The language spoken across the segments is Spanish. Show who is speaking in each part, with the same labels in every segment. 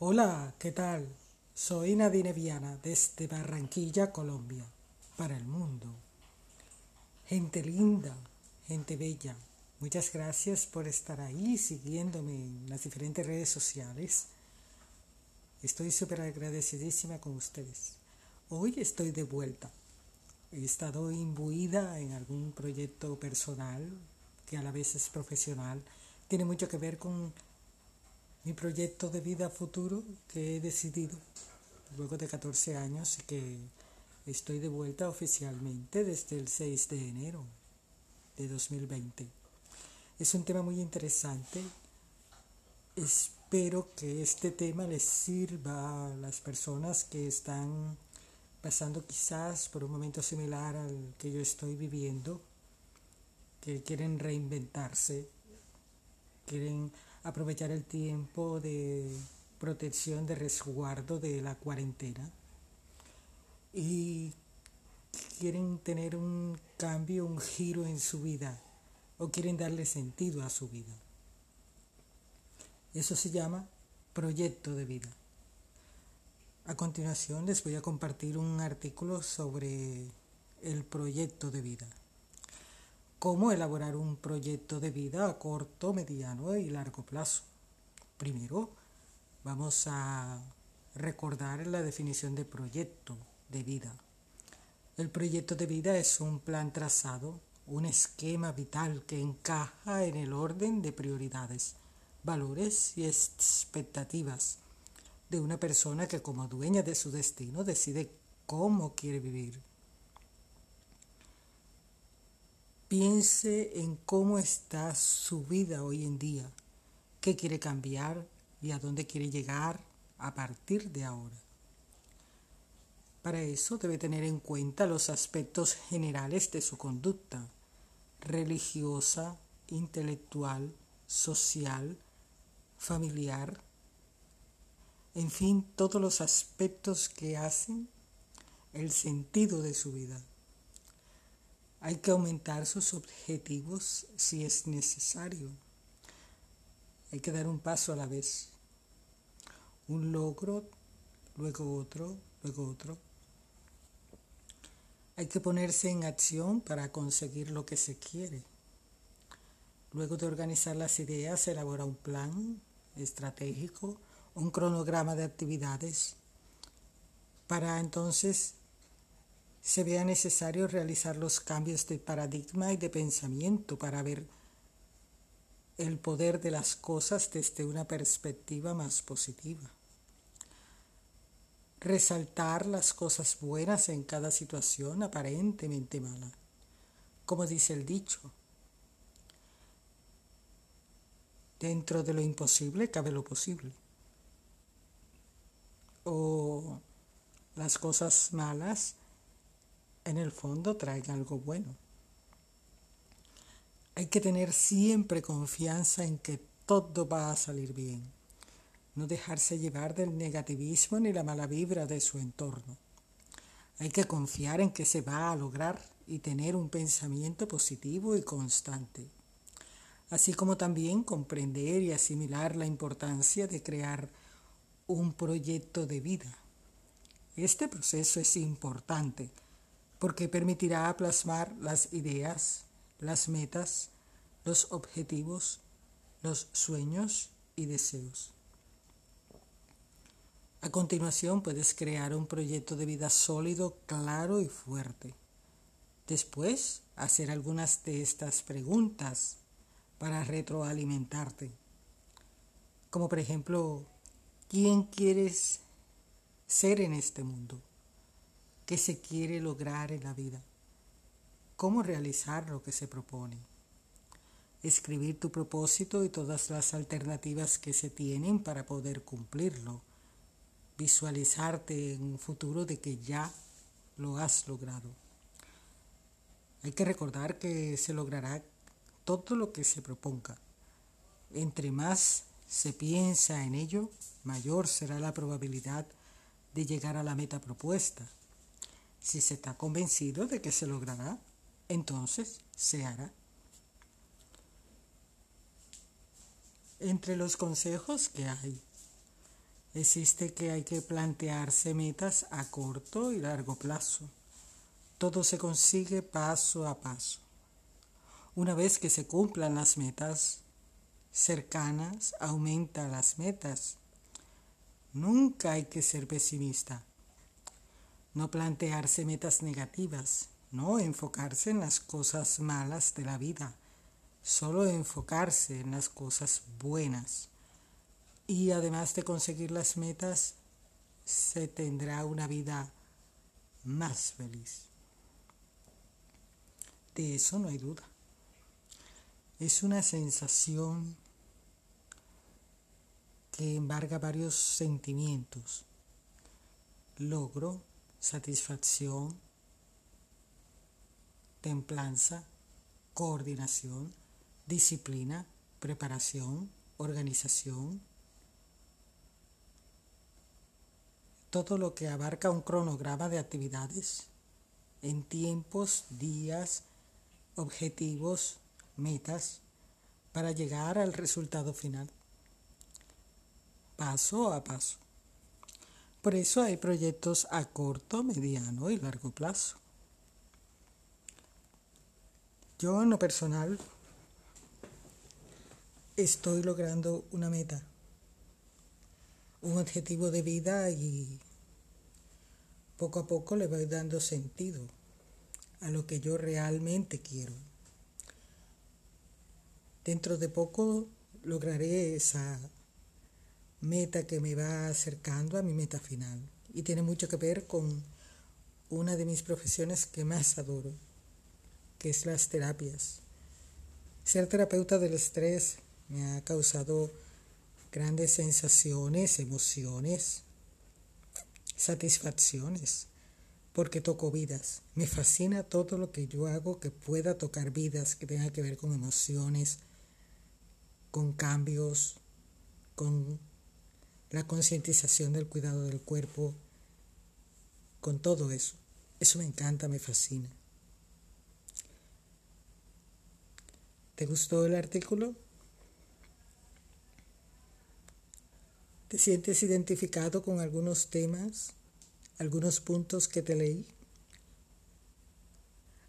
Speaker 1: Hola, ¿qué tal? Soy Nadine Viana desde Barranquilla, Colombia, para el mundo. Gente linda, gente bella, muchas gracias por estar ahí siguiéndome en las diferentes redes sociales. Estoy súper agradecidísima con ustedes. Hoy estoy de vuelta. He estado imbuida en algún proyecto personal que a la vez es profesional. Tiene mucho que ver con mi proyecto de vida futuro que he decidido luego de 14 años y que estoy de vuelta oficialmente desde el 6 de enero de 2020. Es un tema muy interesante. Espero que este tema les sirva a las personas que están pasando quizás por un momento similar al que yo estoy viviendo, que quieren reinventarse, quieren aprovechar el tiempo de protección, de resguardo de la cuarentena y quieren tener un cambio, un giro en su vida o quieren darle sentido a su vida. Eso se llama proyecto de vida. A continuación les voy a compartir un artículo sobre el proyecto de vida cómo elaborar un proyecto de vida a corto, mediano y largo plazo. Primero, vamos a recordar la definición de proyecto de vida. El proyecto de vida es un plan trazado, un esquema vital que encaja en el orden de prioridades, valores y expectativas de una persona que como dueña de su destino decide cómo quiere vivir Piense en cómo está su vida hoy en día, qué quiere cambiar y a dónde quiere llegar a partir de ahora. Para eso debe tener en cuenta los aspectos generales de su conducta, religiosa, intelectual, social, familiar, en fin, todos los aspectos que hacen el sentido de su vida. Hay que aumentar sus objetivos si es necesario. Hay que dar un paso a la vez. Un logro, luego otro, luego otro. Hay que ponerse en acción para conseguir lo que se quiere. Luego de organizar las ideas, elabora un plan estratégico, un cronograma de actividades, para entonces se vea necesario realizar los cambios de paradigma y de pensamiento para ver el poder de las cosas desde una perspectiva más positiva. Resaltar las cosas buenas en cada situación aparentemente mala. Como dice el dicho, dentro de lo imposible cabe lo posible. O las cosas malas en el fondo traen algo bueno. Hay que tener siempre confianza en que todo va a salir bien. No dejarse llevar del negativismo ni la mala vibra de su entorno. Hay que confiar en que se va a lograr y tener un pensamiento positivo y constante. Así como también comprender y asimilar la importancia de crear un proyecto de vida. Este proceso es importante porque permitirá plasmar las ideas, las metas, los objetivos, los sueños y deseos. A continuación puedes crear un proyecto de vida sólido, claro y fuerte. Después, hacer algunas de estas preguntas para retroalimentarte. Como por ejemplo, ¿quién quieres ser en este mundo? Qué se quiere lograr en la vida, cómo realizar lo que se propone, escribir tu propósito y todas las alternativas que se tienen para poder cumplirlo, visualizarte en un futuro de que ya lo has logrado. Hay que recordar que se logrará todo lo que se proponga. Entre más se piensa en ello, mayor será la probabilidad de llegar a la meta propuesta. Si se está convencido de que se logrará, entonces se hará. Entre los consejos que hay, existe que hay que plantearse metas a corto y largo plazo. Todo se consigue paso a paso. Una vez que se cumplan las metas cercanas, aumenta las metas. Nunca hay que ser pesimista. No plantearse metas negativas, no enfocarse en las cosas malas de la vida, solo enfocarse en las cosas buenas. Y además de conseguir las metas, se tendrá una vida más feliz. De eso no hay duda. Es una sensación que embarga varios sentimientos. Logro, satisfacción, templanza, coordinación, disciplina, preparación, organización. Todo lo que abarca un cronograma de actividades en tiempos, días, objetivos, metas para llegar al resultado final, paso a paso. Por eso hay proyectos a corto, mediano y largo plazo. Yo en lo personal estoy logrando una meta, un objetivo de vida y poco a poco le voy dando sentido a lo que yo realmente quiero. Dentro de poco lograré esa meta que me va acercando a mi meta final y tiene mucho que ver con una de mis profesiones que más adoro, que es las terapias. Ser terapeuta del estrés me ha causado grandes sensaciones, emociones, satisfacciones porque toco vidas. Me fascina todo lo que yo hago que pueda tocar vidas, que tenga que ver con emociones, con cambios, con la concientización del cuidado del cuerpo, con todo eso. Eso me encanta, me fascina. ¿Te gustó el artículo? ¿Te sientes identificado con algunos temas? algunos puntos que te leí?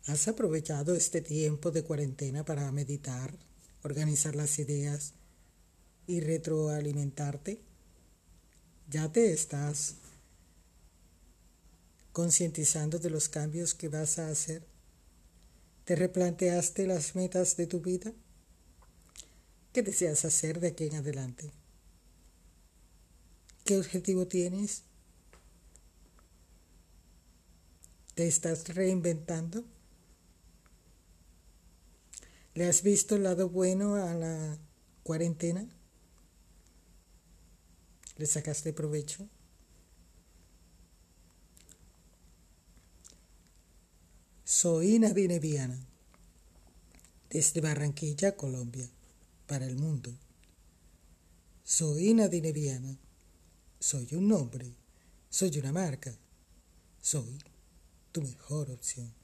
Speaker 1: ¿Has aprovechado este tiempo de cuarentena para meditar, organizar las ideas y retroalimentarte? ¿Ya te estás concientizando de los cambios que vas a hacer? ¿Te replanteaste las metas de tu vida? ¿Qué deseas hacer de aquí en adelante? ¿Qué objetivo tienes? ¿Te estás reinventando? ¿Le has visto el lado bueno a la cuarentena? ¿Le sacaste provecho? Soy Nadine Viana, desde Barranquilla, Colombia, para el mundo. Soy Nadine Viana, soy un nombre, soy una marca, soy tu mejor opción.